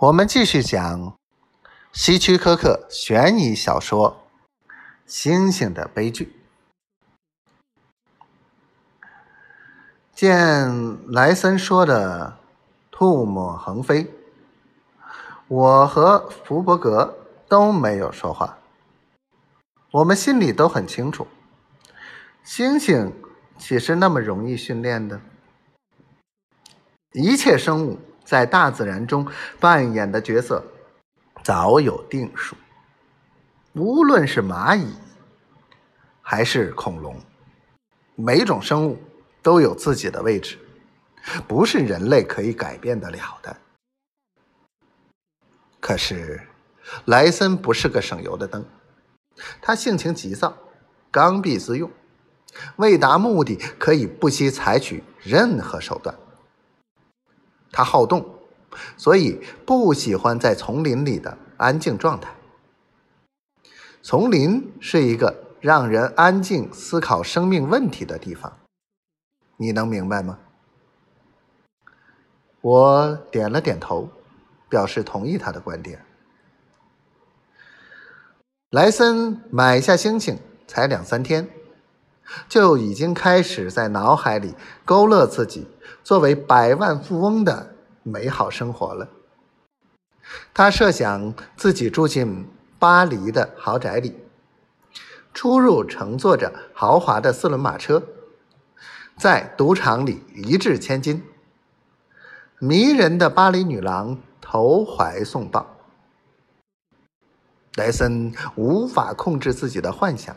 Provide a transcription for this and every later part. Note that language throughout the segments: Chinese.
我们继续讲希区柯克悬疑小说《星星的悲剧》。见莱森说的唾沫横飞，我和福伯格都没有说话。我们心里都很清楚，星星岂是那么容易训练的？一切生物。在大自然中扮演的角色早有定数。无论是蚂蚁还是恐龙，每种生物都有自己的位置，不是人类可以改变得了的。可是，莱森不是个省油的灯，他性情急躁，刚愎自用，为达目的可以不惜采取任何手段。他好动，所以不喜欢在丛林里的安静状态。丛林是一个让人安静思考生命问题的地方，你能明白吗？我点了点头，表示同意他的观点。莱森买下星星才两三天，就已经开始在脑海里勾勒自己。作为百万富翁的美好生活了。他设想自己住进巴黎的豪宅里，出入乘坐着豪华的四轮马车，在赌场里一掷千金，迷人的巴黎女郎投怀送抱。莱森无法控制自己的幻想。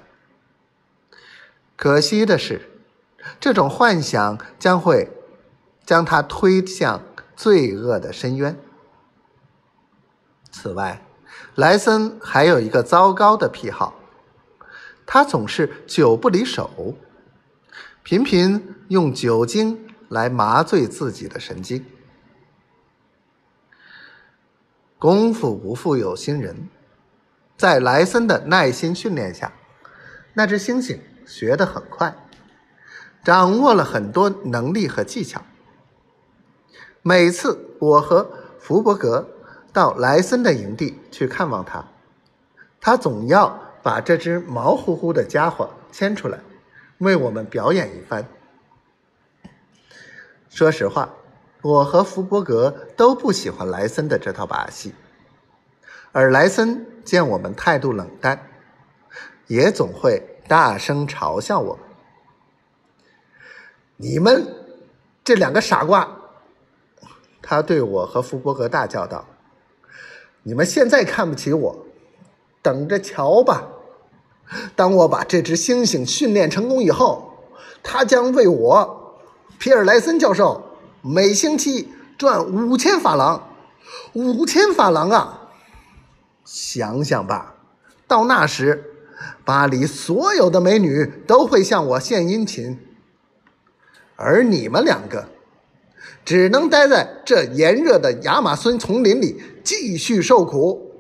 可惜的是，这种幻想将会。将他推向罪恶的深渊。此外，莱森还有一个糟糕的癖好，他总是酒不离手，频频用酒精来麻醉自己的神经。功夫不负有心人，在莱森的耐心训练下，那只猩猩学得很快，掌握了很多能力和技巧。每次我和福伯格到莱森的营地去看望他，他总要把这只毛乎乎的家伙牵出来，为我们表演一番。说实话，我和福伯格都不喜欢莱森的这套把戏，而莱森见我们态度冷淡，也总会大声嘲笑我：“你们这两个傻瓜！”他对我和福伯格大叫道：“你们现在看不起我，等着瞧吧！当我把这只猩猩训练成功以后，他将为我，皮尔莱森教授每星期赚五千法郎。五千法郎啊！想想吧，到那时，巴黎所有的美女都会向我献殷勤，而你们两个……”只能待在这炎热的亚马孙丛林里继续受苦。